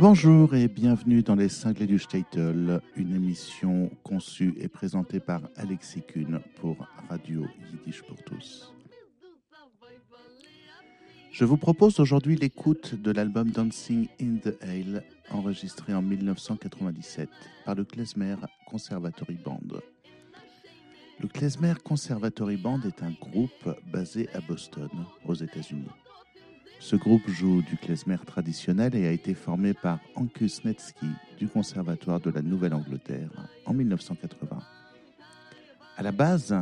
Bonjour et bienvenue dans les cinglés du Statel, une émission conçue et présentée par Alexis Kuhn pour Radio Yiddish pour tous. Je vous propose aujourd'hui l'écoute de l'album Dancing in the Hail, enregistré en 1997 par le Klezmer Conservatory Band. Le Klezmer Conservatory Band est un groupe basé à Boston, aux États-Unis. Ce groupe joue du klezmer traditionnel et a été formé par Ankus Netsky du Conservatoire de la Nouvelle-Angleterre en 1980. À la base,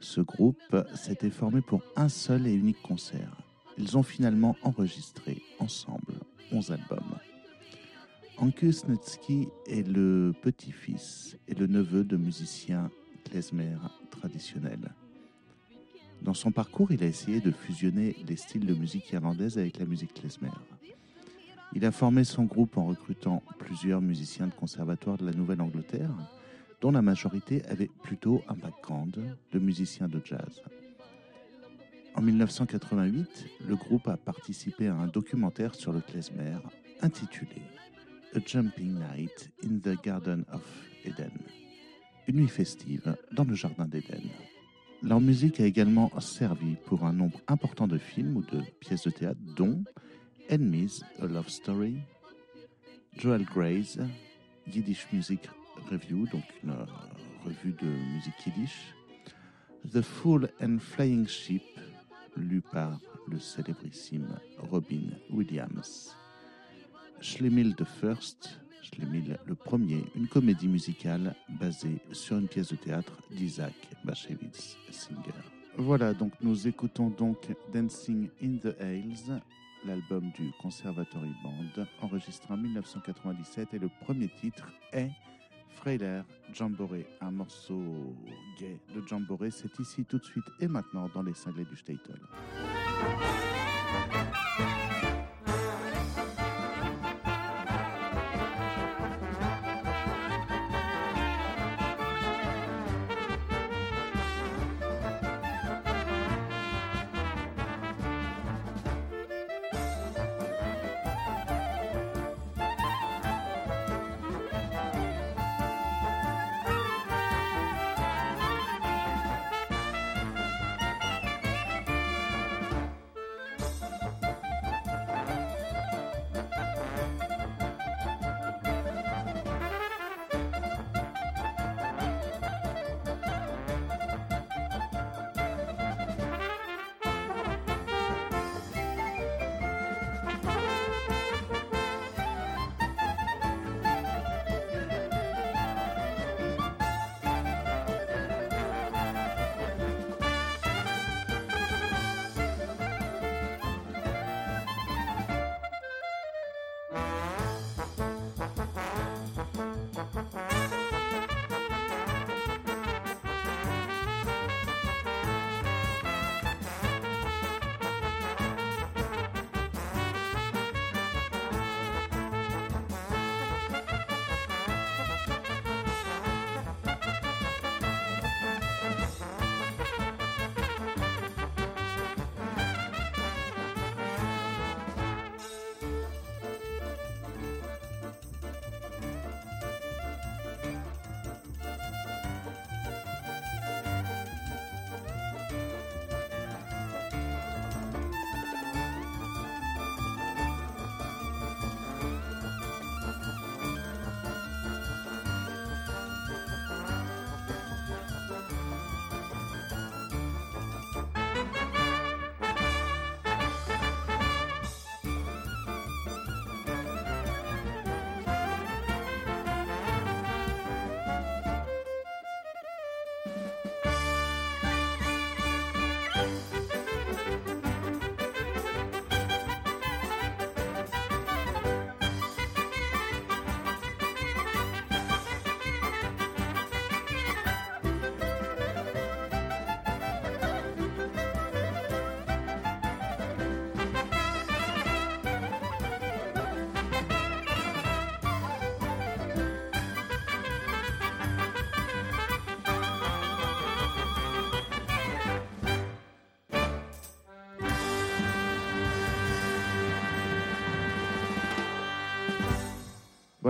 ce groupe s'était formé pour un seul et unique concert. Ils ont finalement enregistré ensemble 11 albums. Ankus Netsky est le petit-fils et le neveu de musiciens klezmer traditionnels. Dans son parcours, il a essayé de fusionner les styles de musique irlandaise avec la musique klezmer. Il a formé son groupe en recrutant plusieurs musiciens de conservatoire de la Nouvelle-Angleterre, dont la majorité avait plutôt un background de musiciens de jazz. En 1988, le groupe a participé à un documentaire sur le klezmer intitulé A Jumping Night in the Garden of Eden, une nuit festive dans le jardin d'Éden. Leur musique a également servi pour un nombre important de films ou de pièces de théâtre, dont Enemies, A Love Story, Joel Gray's Yiddish Music Review, donc une revue de musique yiddish, The Full and Flying Ship, lu par le célébrissime Robin Williams, Schlemil the First, Le premier, une comédie musicale basée sur une pièce de théâtre d'Isaac Bashevis Singer. Voilà, donc nous écoutons donc Dancing in the Hales, l'album du Conservatory Band, enregistré en 1997 et le premier titre est Freiler Jamboree, un morceau gay de Jamboree. C'est ici tout de suite et maintenant dans les cinglés du Statel.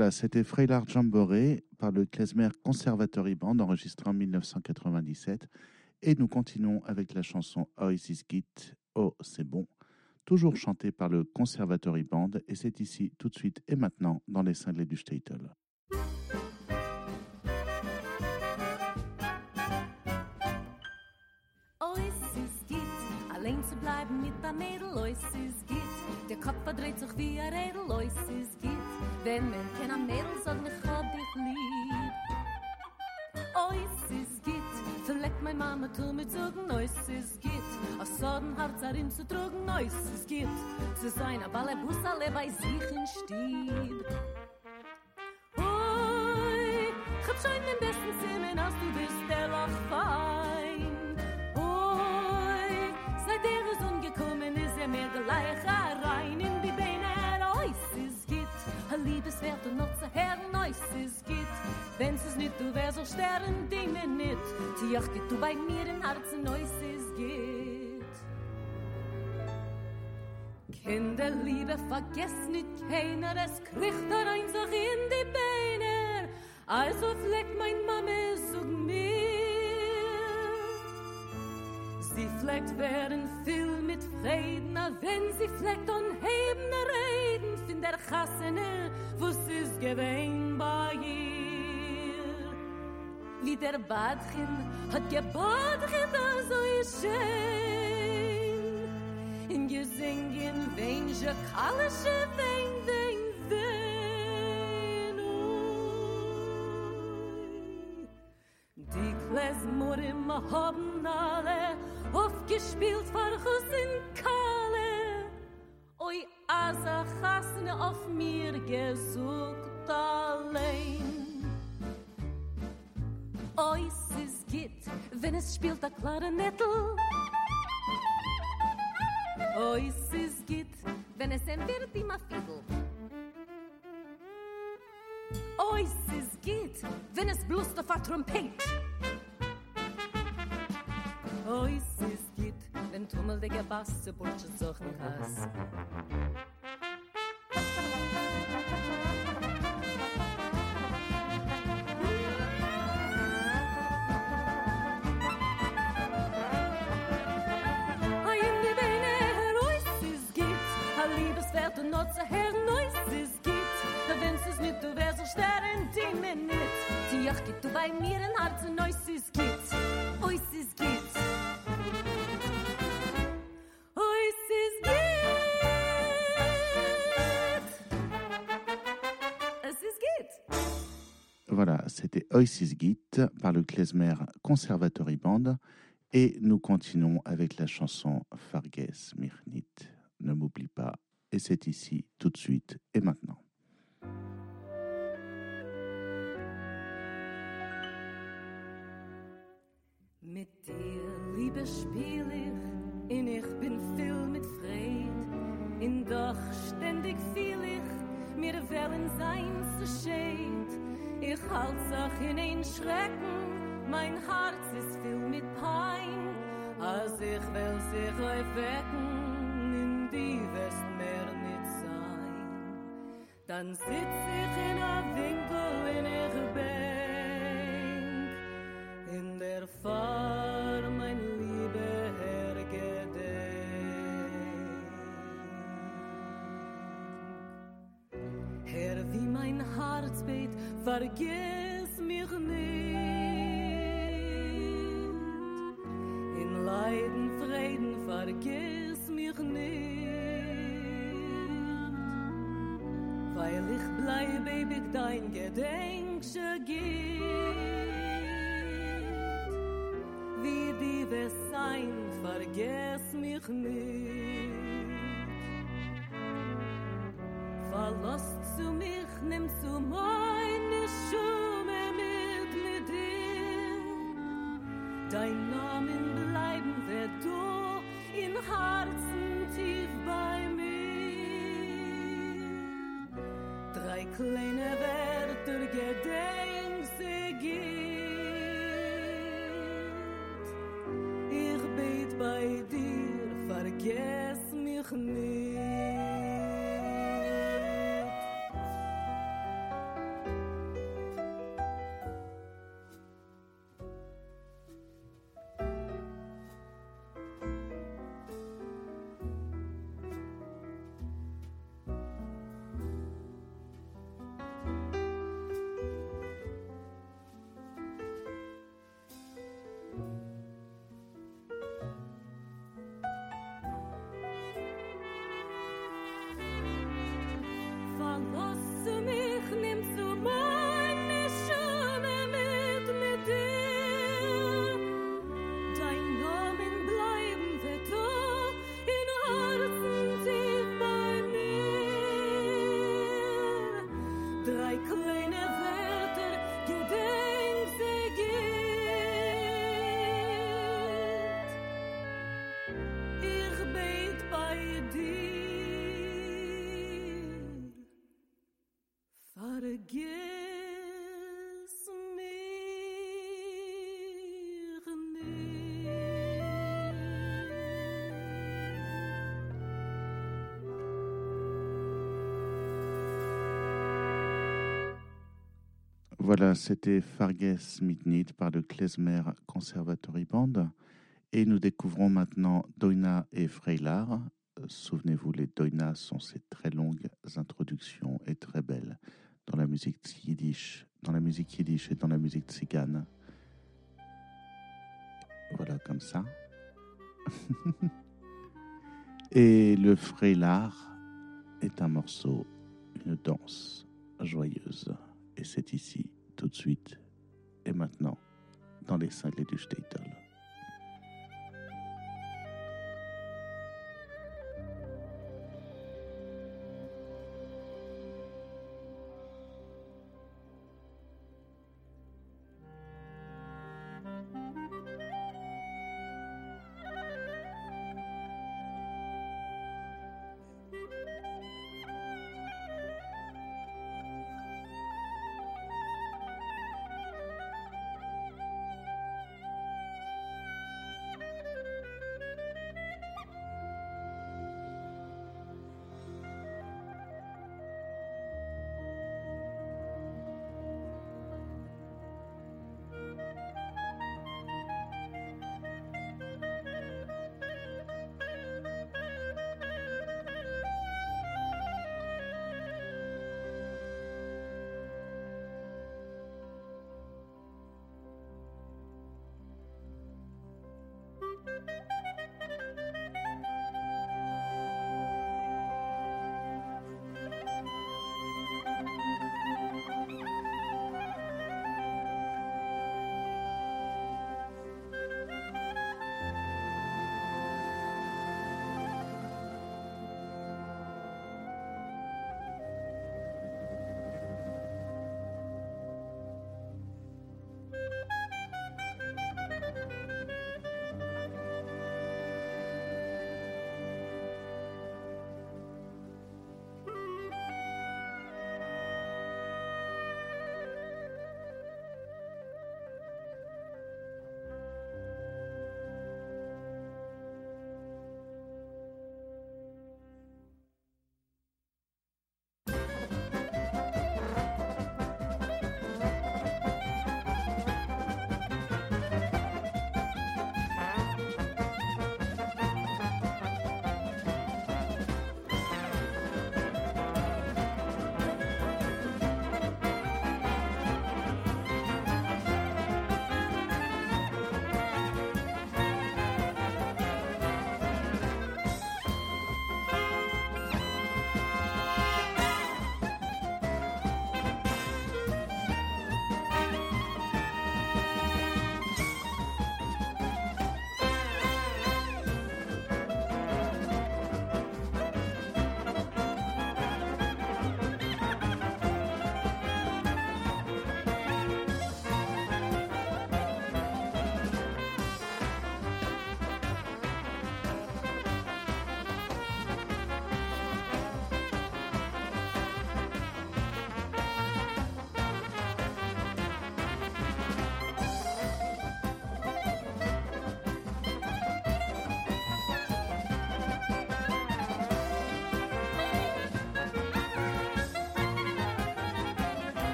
Voilà, c'était Freilard Jamboree par le Klezmer Conservatory Band enregistré en 1997. Et nous continuons avec la chanson Oh Is Git, Oh c'est bon, toujours chantée par le Conservatory Band. Et c'est ici, tout de suite et maintenant, dans les cinglés du Statel. Es ist geht, allein zu bleiben mit der geht. Der Kopf verdreht sich wie ein Rädel, es ist geht. Wenn man kein am Mädel sagt, ich hab dich lieb. Es ist geht, verleckt mein Mama, tu mir zugen, es ist geht. Aus Soden Herz darin zu trugen, es ist geht. Zu sein, aber alle Bus alle bei sich in Stieb. Oi, ich hab schon den besten Zimmer, als du bist der Loch nit du wer so stern dinge nit. Tiach git du bei mir in herze neus is git kinder liebe vergess nit keiner es kriegt er ein so in die beine. Also fleckt mein mamme so Sie fleckt werden viel mit Frieden, wenn sie fleckt und heben Reden, find der Chassene, wo sie's gewähnt bei ihr. Wie der Badchen hat gebadchen, da so schön. In gesingen, wen je kallische, wen, wen, ui. Die Klesmurim haben alle aufgespielt Farchus in Kalle. Oi, Asa Chasne auf mir gesucht allein. Ois is git, wenn es spielt a klarinettel. Ois is git, wenn es en wird im a fiddle. Ois is git, wenn es blust auf a trompet. Ois is git, wenn tummel de gebasse burschen sochen has. Voilà, c'était Oasis Git par le Klezmer Conservatory Band. Et nous continuons avec la chanson Farges Mirnit. Ne m'oublie pas. Et c'est ici, tout de suite et maintenant. Mit dir, Liebe, spiel ich, in ich bin viel mit Fried. In doch ständig fiel ich, mir wollen sein zu scheit. Ich halt sich in ein Schrecken, mein Herz ist viel mit Pein. Als ich will sich euch wecken, die West mehr nicht sein. Dann sitz ich in a Winkel in ich Bank, in der Fahr mein liebe Herr gedenk. Herr, wie mein Herz bet, vergiss mich nicht. In Leiden, Frieden, vergiss mich nicht. Weil ich bleibe ewig dein Gedenksche geht. Wie die wir sein, vergiss mich nicht. Verlass zu mich, nimm zu meine Schumme mit mit dir. Dein Namen bleiben wird du in Herzen Drei kleine Wörter gedenk sie geht. Ich bet bei dir, vergess mich nicht. Voilà, c'était Farges Midnight par le Klezmer Conservatory Band. Et nous découvrons maintenant Doina et Freilar. Souvenez-vous, les Doina sont ces très longues introductions et très belles dans la musique yiddish, dans la musique yiddish et dans la musique tzigane. Voilà, comme ça. et le Freilar est un morceau, une danse joyeuse. Et c'est ici tout de suite et maintenant dans les cinglés du Statel.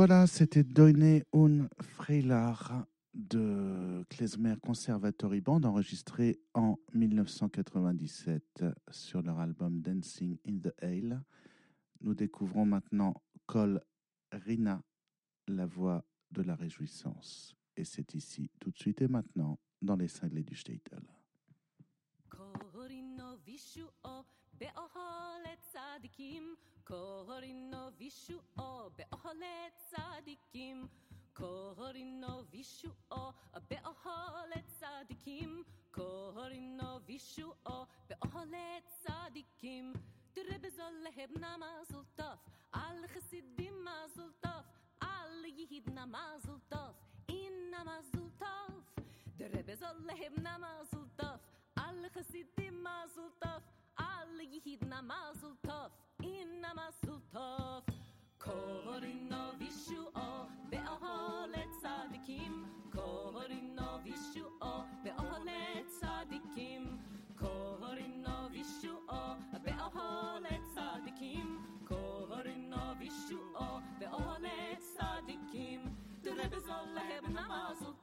Voilà, c'était Doine un Freilar de Klezmer Conservatory Band enregistré en 1997 sur leur album Dancing in the Ale. Nous découvrons maintenant Col Rina, la voix de la réjouissance. Et c'est ici, tout de suite et maintenant, dans les cinglés du Statel. באוהל צדיקים, קורינו וישועו, באוהל צדיקים. קורינו וישועו, באוהל צדיקים. קורינו וישועו, באוהל צדיקים. תראה בזול להבנה מזל טוב, על חסידים מזל טוב, על יהידנה מזל טוב, אינה מזל טוב. תראה בזול להבנה מזל טוב, על חסידים מזל טוב alle Jehidna Mazel Tov, Inna Mazel Tov. Korino vishuo be'ohole tzadikim Korino vishuo be'ohole tzadikim Korino vishuo be'ohole tzadikim Korino vishuo be'ohole tzadikim Du Rebbe soll leben am Mazel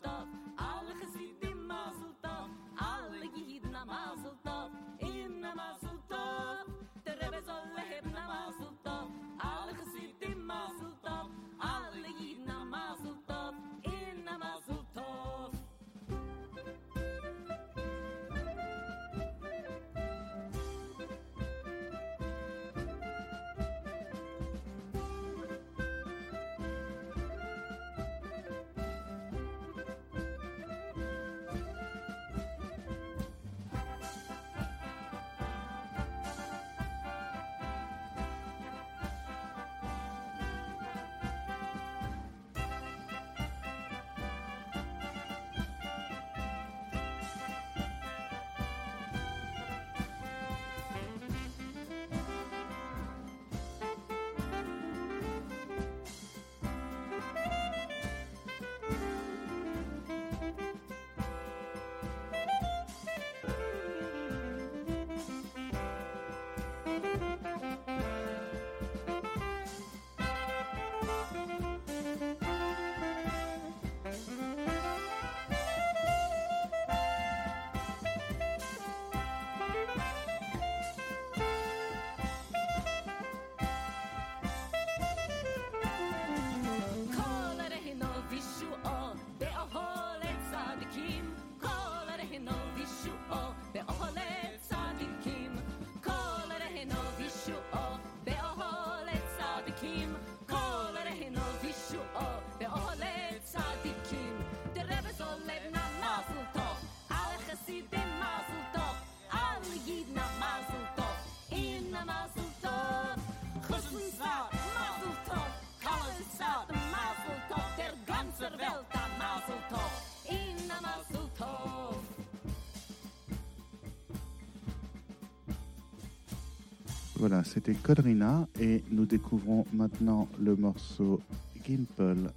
Voilà, c'était Codrina et nous découvrons maintenant le morceau Gimple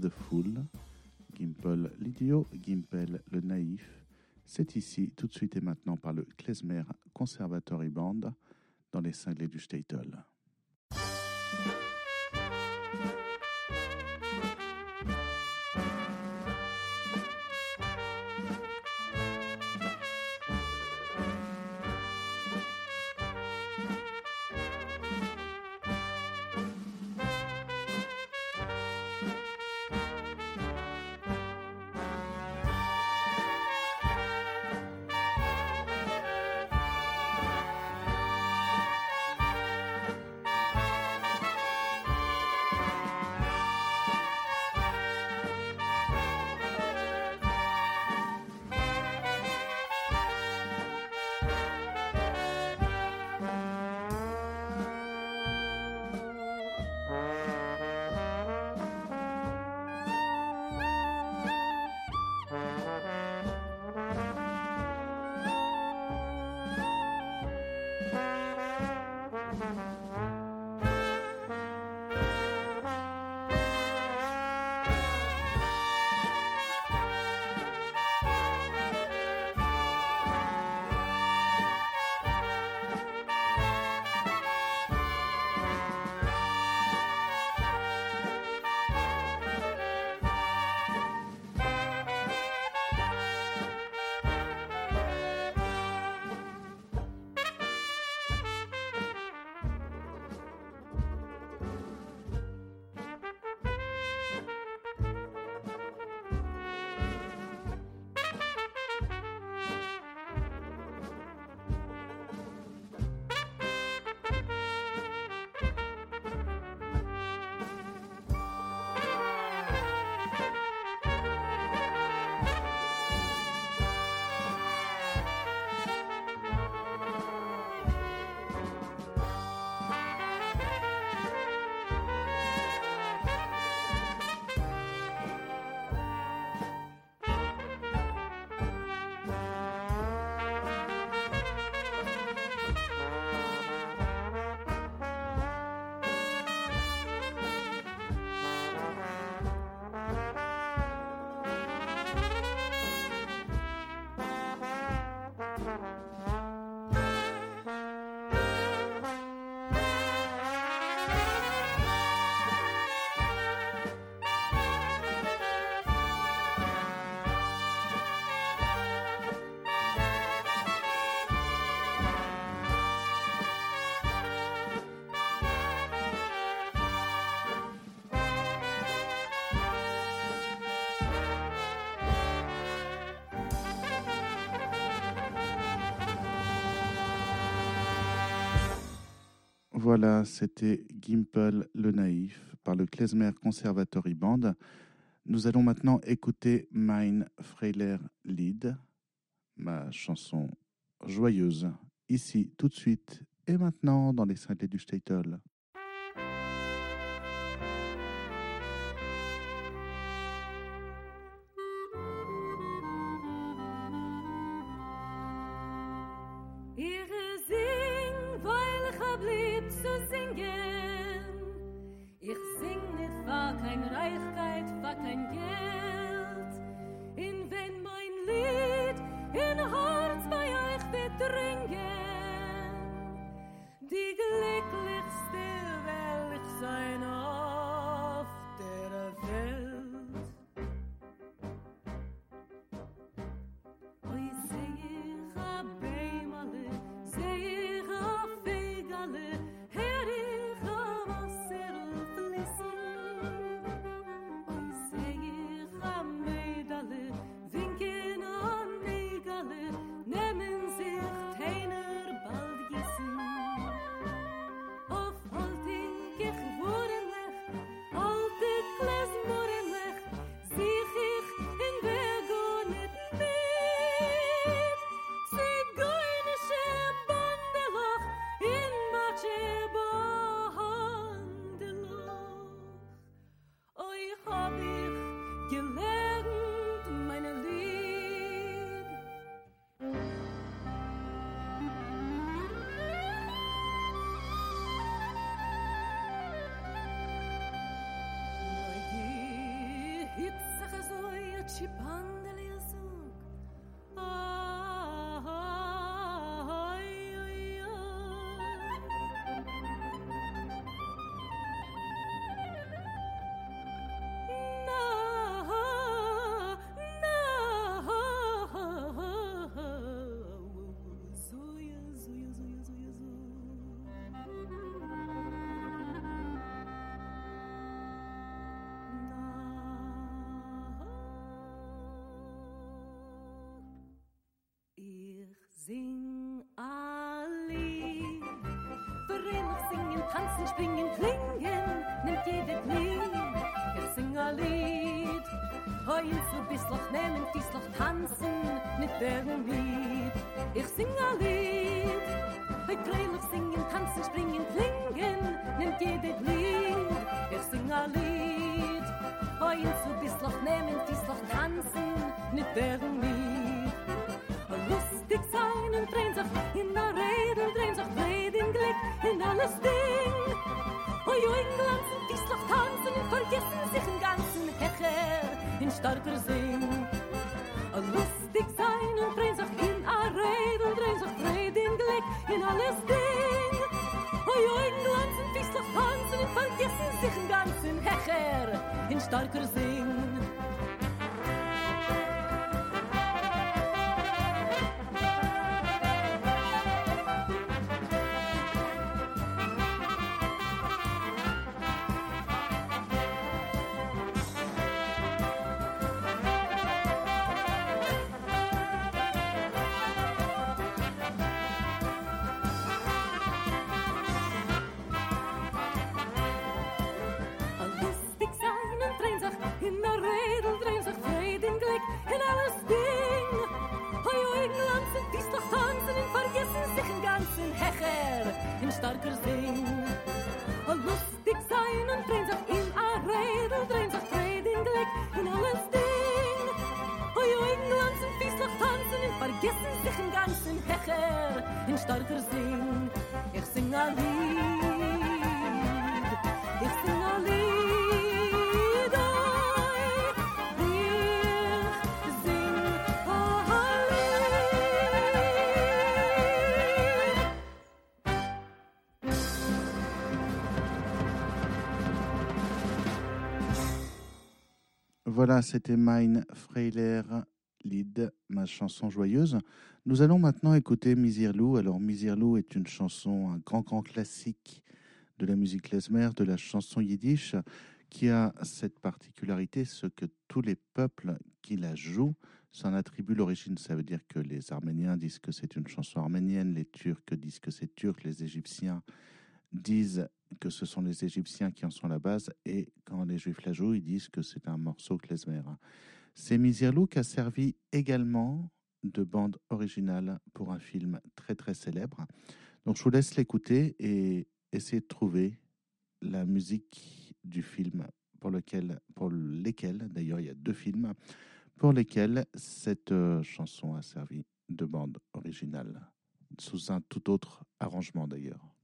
the Fool. Gimple l'idiot, Gimple le naïf. C'est ici, tout de suite et maintenant, par le Klezmer Conservatory Band dans les cinglés du Statel. Voilà, c'était Gimple le Naïf par le Klezmer Conservatory Band. Nous allons maintenant écouter Mein Freiler Lied, ma chanson joyeuse, ici tout de suite et maintenant dans les cinglés du Statel. 期盼 tanzen, springen, klingen, nimmt jede Lied. Ich sing ein Lied, heul zu bisloch nehmen, diesloch tanzen, mit deren Lied. Ich sing ein Lied, freilich singen, tanzen, springen, klingen, nimmt jede Lied. Ich sing ein Lied, heul zu bisloch nehmen, diesloch tanzen, mit deren Lied. estar presente. Voilà, c'était Mein Freiler Lied, ma chanson joyeuse. Nous allons maintenant écouter Misirlou. Alors, Misirlou est une chanson, un grand, grand classique de la musique klezmer, de la chanson yiddish, qui a cette particularité, ce que tous les peuples qui la jouent s'en attribuent l'origine. Ça veut dire que les Arméniens disent que c'est une chanson arménienne, les Turcs disent que c'est turc, les Égyptiens disent que ce sont les Égyptiens qui en sont la base, et quand les Juifs la jouent, ils disent que c'est un morceau klezmer. C'est Mizirlou qui a servi également de bande originale pour un film très très célèbre. Donc je vous laisse l'écouter et essayer de trouver la musique du film pour lequel, pour lesquels, d'ailleurs il y a deux films, pour lesquels cette euh, chanson a servi de bande originale, sous un tout autre arrangement d'ailleurs.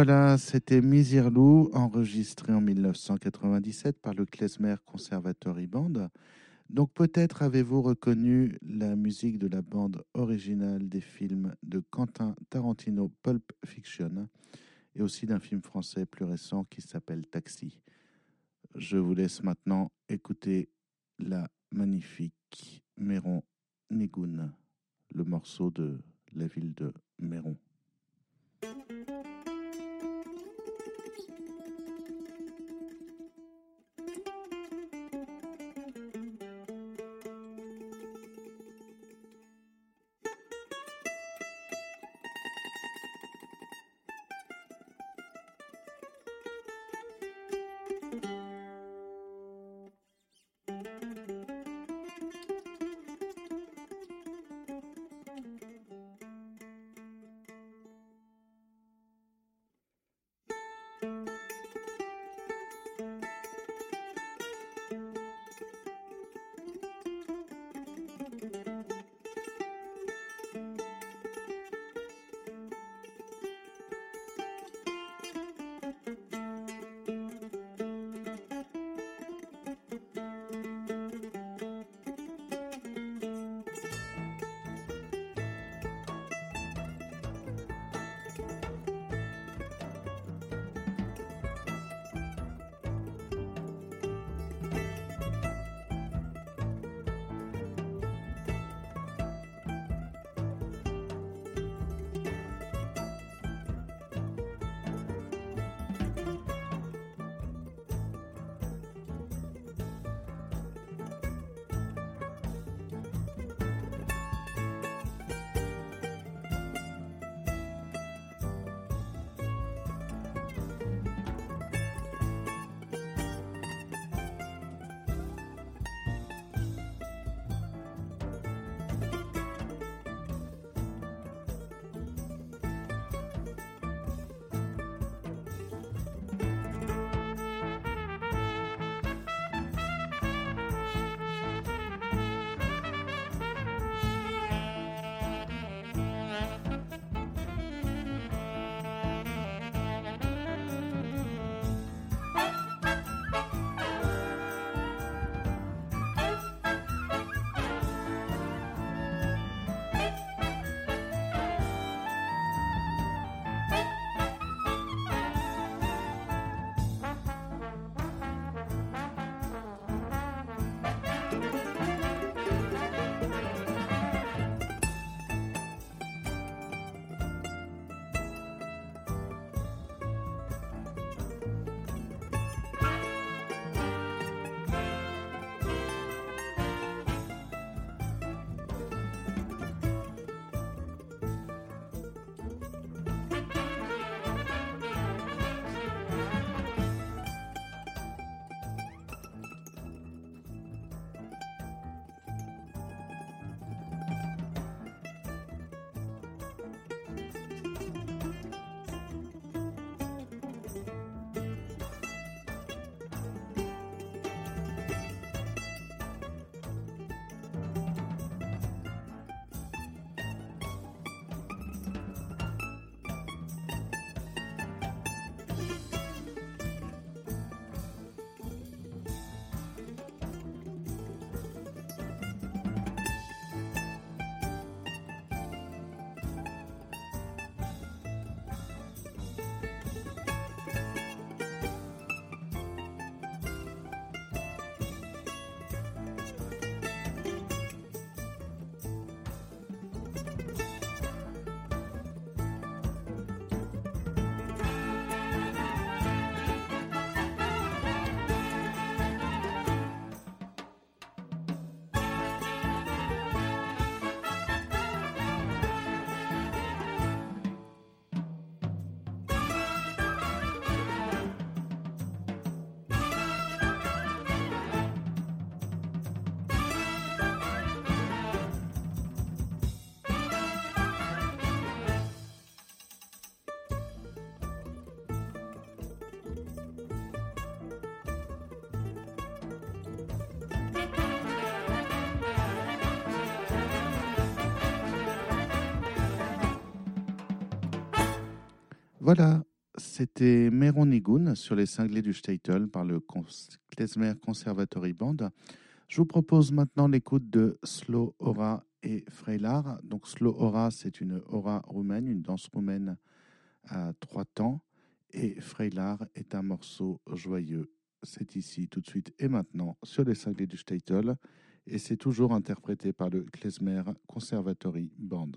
Voilà, c'était Misirlou, enregistré en 1997 par le Klezmer Conservatory Band. Donc peut-être avez-vous reconnu la musique de la bande originale des films de Quentin Tarantino Pulp Fiction. et aussi d'un film français plus récent qui s'appelle Taxi. Je vous laisse maintenant écouter la magnifique Méron Nigoun, le morceau de la ville de Méron. Voilà, c'était Meron Nigoun sur les cinglés du Statel par le Klezmer Conservatory Band. Je vous propose maintenant l'écoute de Slow Aura et Freilar. Donc Slow Aura, c'est une aura roumaine, une danse roumaine à trois temps. Et Freilard est un morceau joyeux. C'est ici, tout de suite et maintenant, sur les cinglés du Statel, et c'est toujours interprété par le Klezmer Conservatory Band.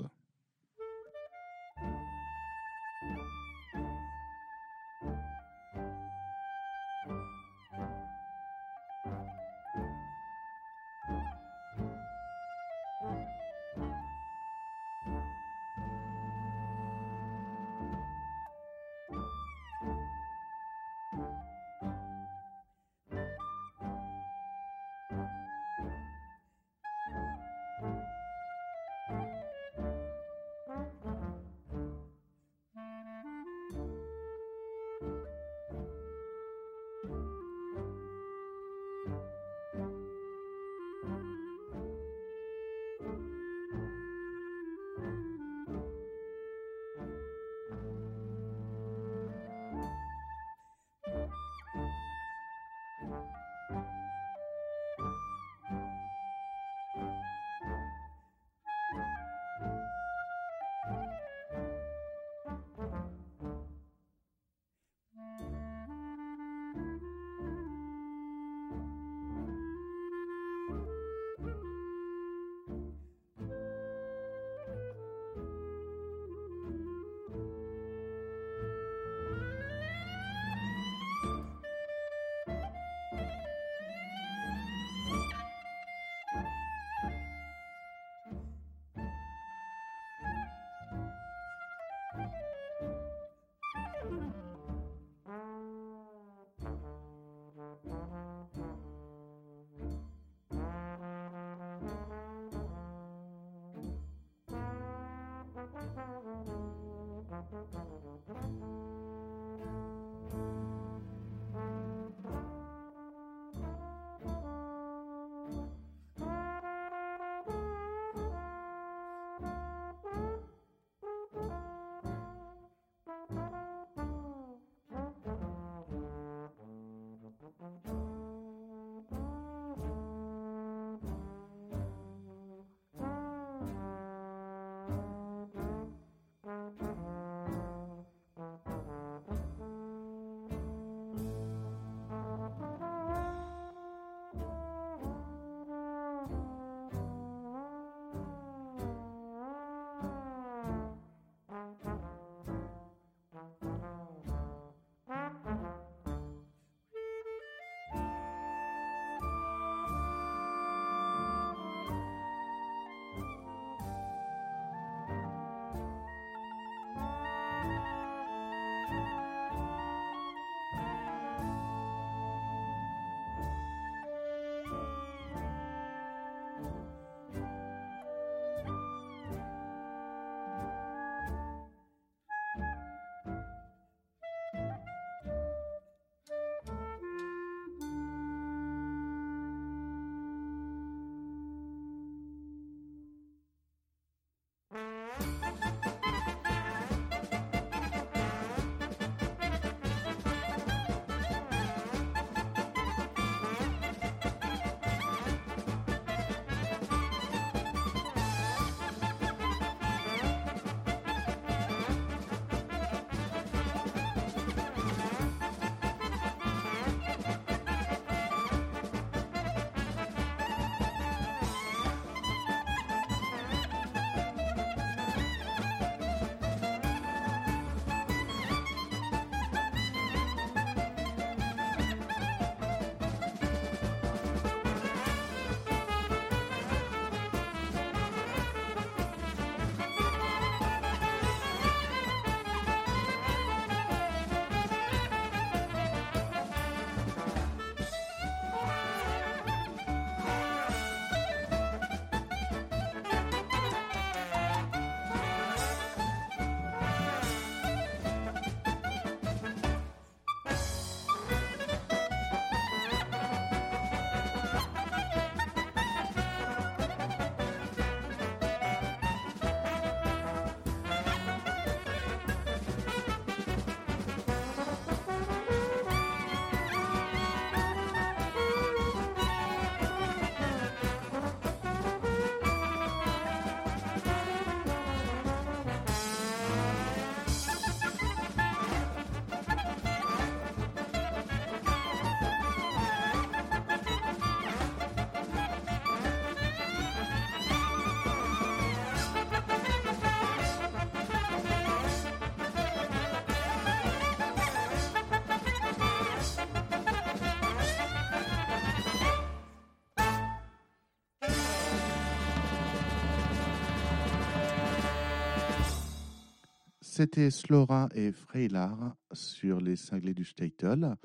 C'était Slora et Freylar sur les cinglés du Statel.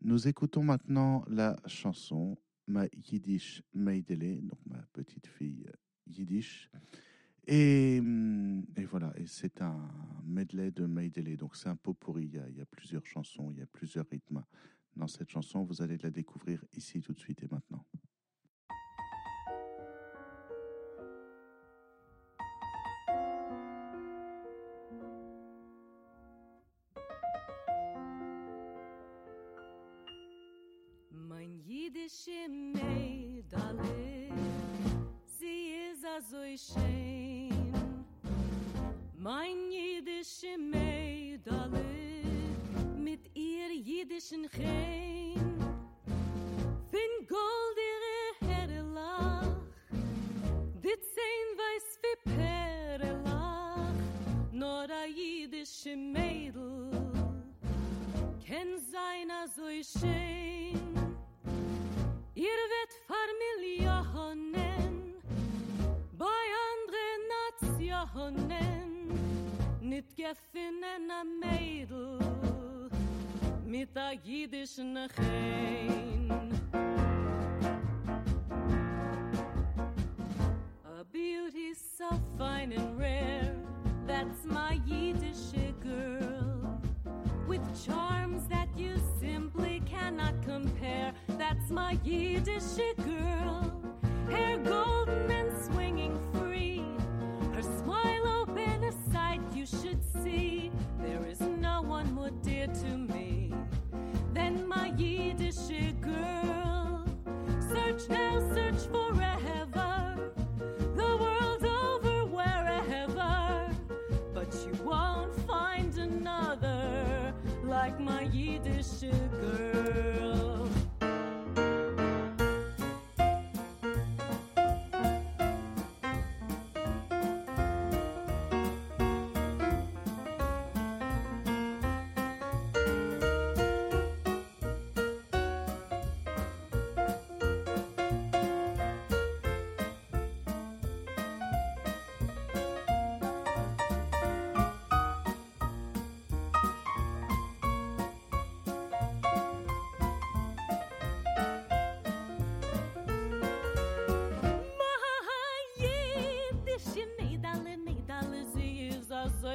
Nous écoutons maintenant la chanson Ma Yiddish Meidele, donc ma petite fille Yiddish. Et, et voilà, et c'est un medley de Meidele, donc c'est un pot pourri. Il y a plusieurs chansons, il y a plusieurs rythmes dans cette chanson. Vous allez la découvrir ici tout de suite jidische Mädale, sie is a schön. Mein jidische Mädale, mit ihr jidischen dit is een geest.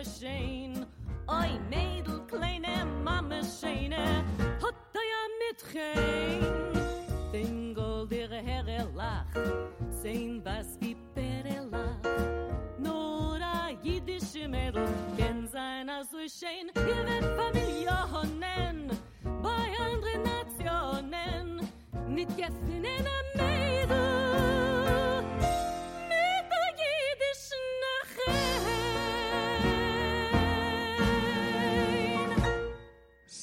ashamed.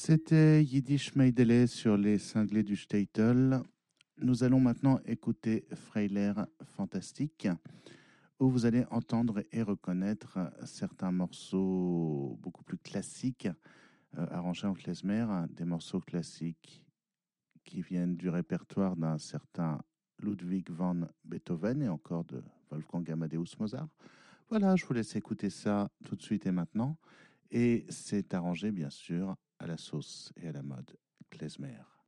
C'était Yiddish Meidele sur les cinglés du Statel. Nous allons maintenant écouter Freiler Fantastique, où vous allez entendre et reconnaître certains morceaux beaucoup plus classiques, euh, arrangés en klezmer, des morceaux classiques qui viennent du répertoire d'un certain Ludwig van Beethoven et encore de Wolfgang Amadeus Mozart. Voilà, je vous laisse écouter ça tout de suite et maintenant. Et c'est arrangé, bien sûr, à la sauce et à la mode klezmer.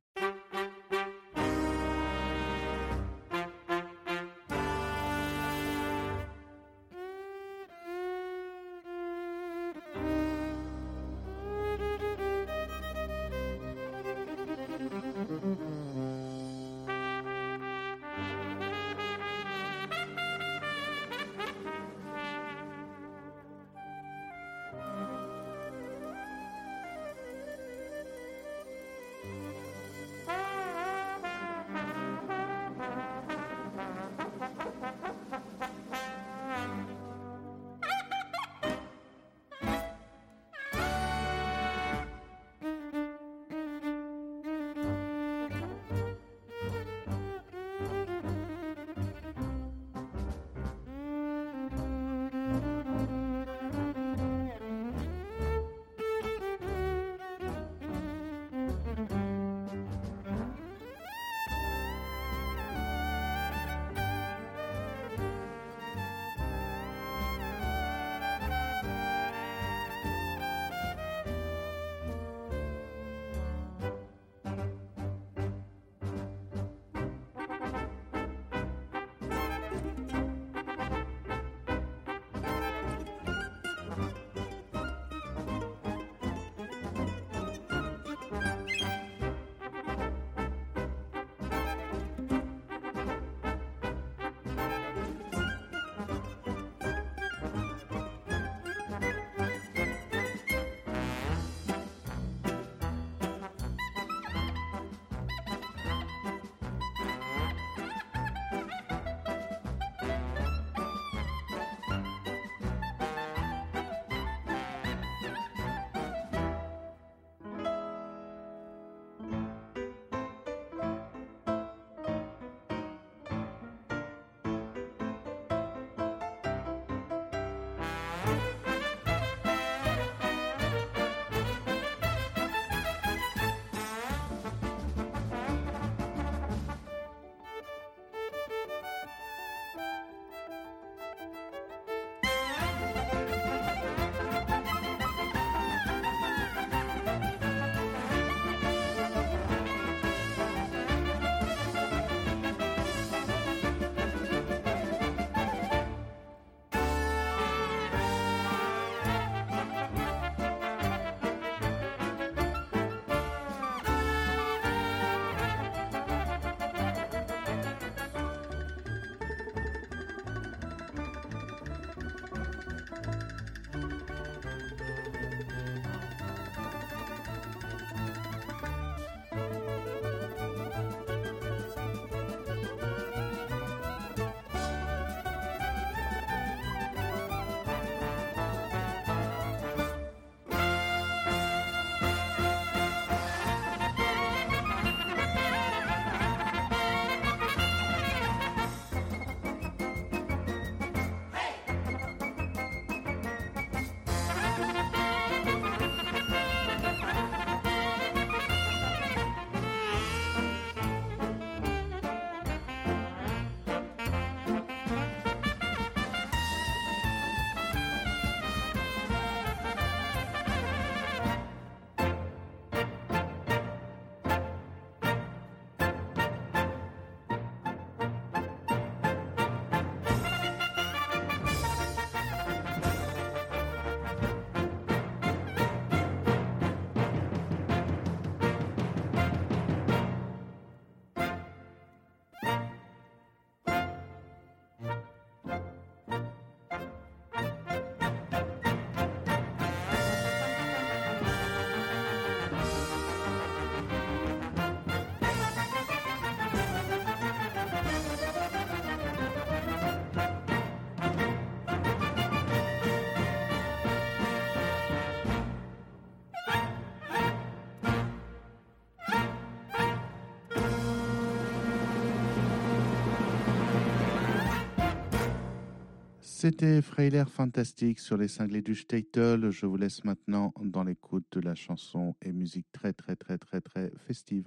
C'était Freiler Fantastique sur les cinglés du Statel. Je vous laisse maintenant dans l'écoute de la chanson et musique très très très très très festive.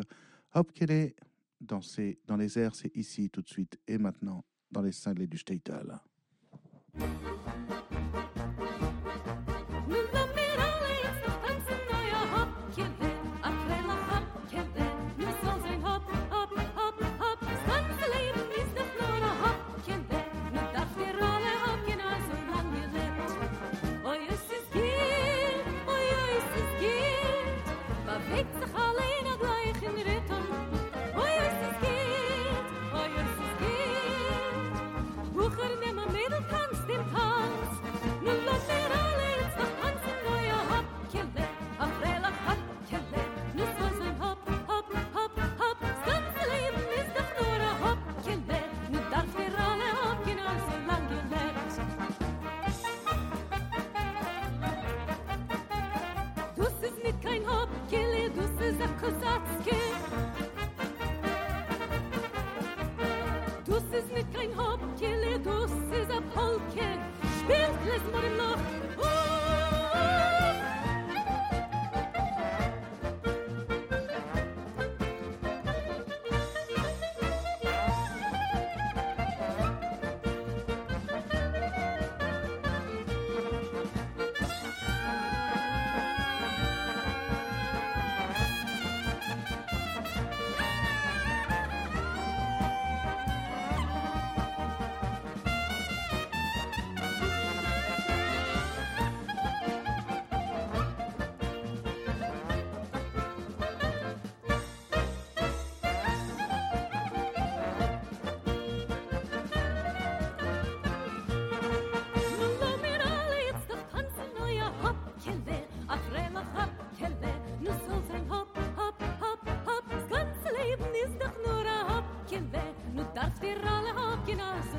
Hop qu'elle est danser dans les airs, c'est ici tout de suite et maintenant dans les cinglés du Statel. in.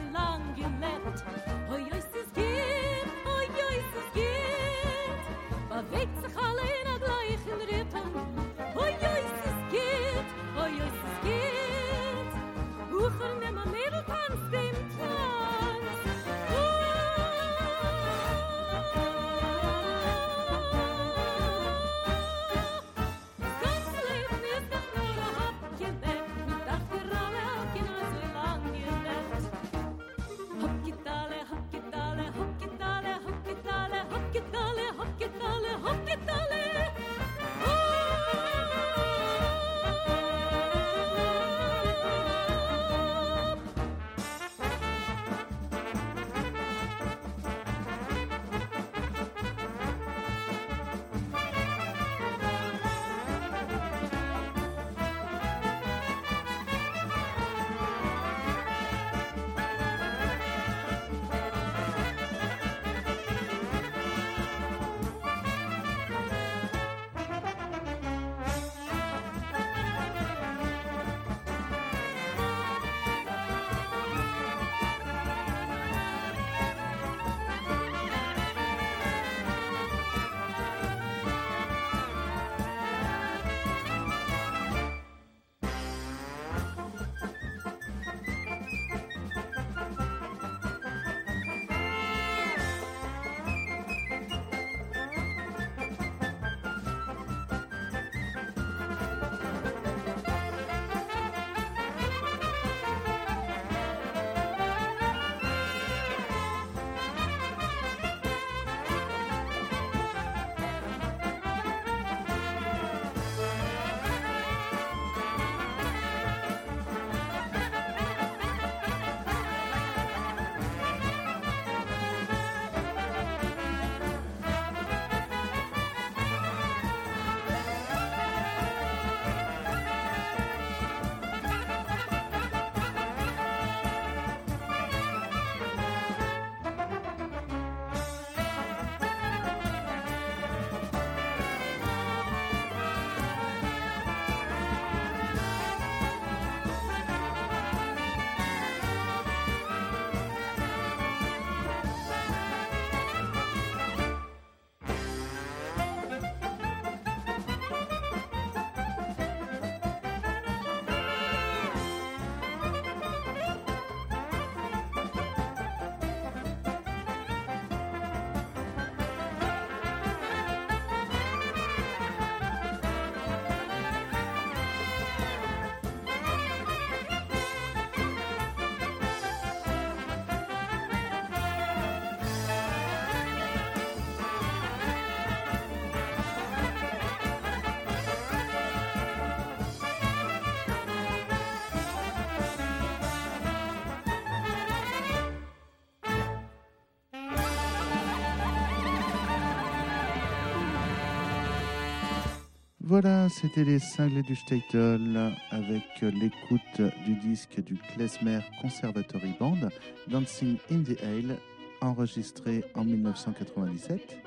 Voilà, c'était les cinglés du Statel avec l'écoute du disque du Klezmer Conservatory Band, Dancing in the Ale, enregistré en 1997.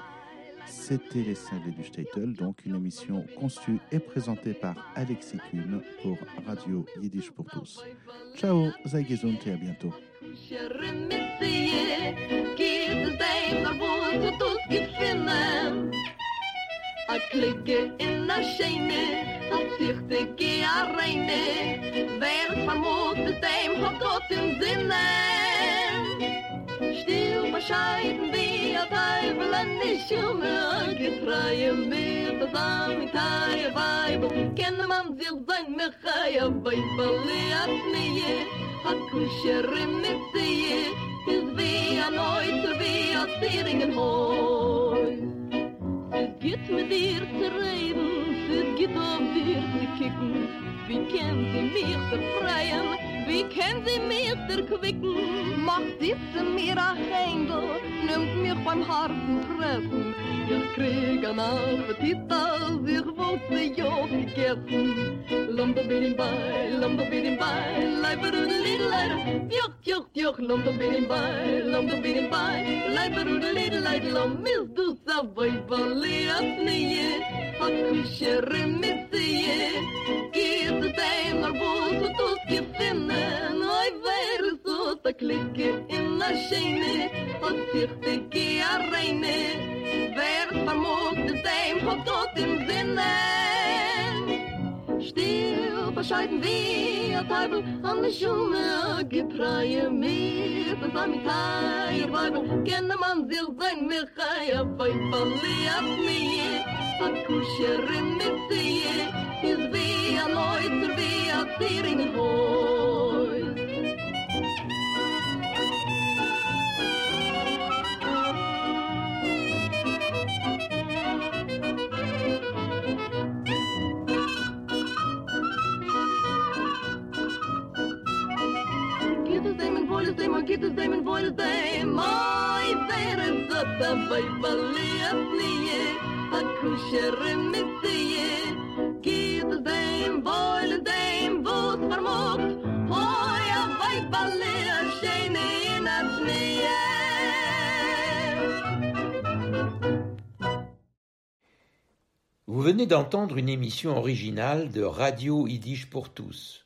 C'était les cinglés du Statel, donc une émission conçue et présentée par Alexis Kuhn pour Radio Yiddish pour tous. Ciao, sei gesund et à bientôt. a klicke in a scheine a sichte ge a reine. Wer vermut es dem hat Gott im Sinne. Still bescheiden wie a teufel an die Schirme getreue mir zusammen mit a weib weibe kenne man sich sein mich a ja weibe nie a pnie mit sie is wie a neu zu wie a zieringen hoi Gitt mit dir zu reden, sit gitt auf dir zu kicken, wie kennt sie mich zu freien, wie können sie mich erquicken? Macht diese mir ein Händel, nimmt mich beim harten Fressen. Ich krieg an Appetit, als ich wollte ja gegessen. Lomba bin bei, lomba bin bei, leiber und lidler. Joch, joch, joch, lomba bin bei, lomba bin bei, leiber und lidler. Lom, mis du sa vai baliat nie, hat kushere missie. Gid de mar bus tu skifinne, noi ver Klikke in de schenen. Gezichten keer reinen. Werd vermoord zijn God tot in zinnen. Stil bescheiden wir Teufel an de Schumme getreue mir zusammen teier Weibel kenne man sich sein Michael Pfeifer lehrt mir a kusher in mit sie is wie a leuter wie a Tier in Hoh Vous venez d'entendre une émission originale de Radio Yiddish pour tous.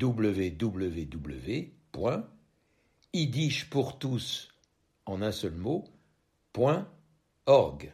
www.yiddishpourtous en un seul mot, point org.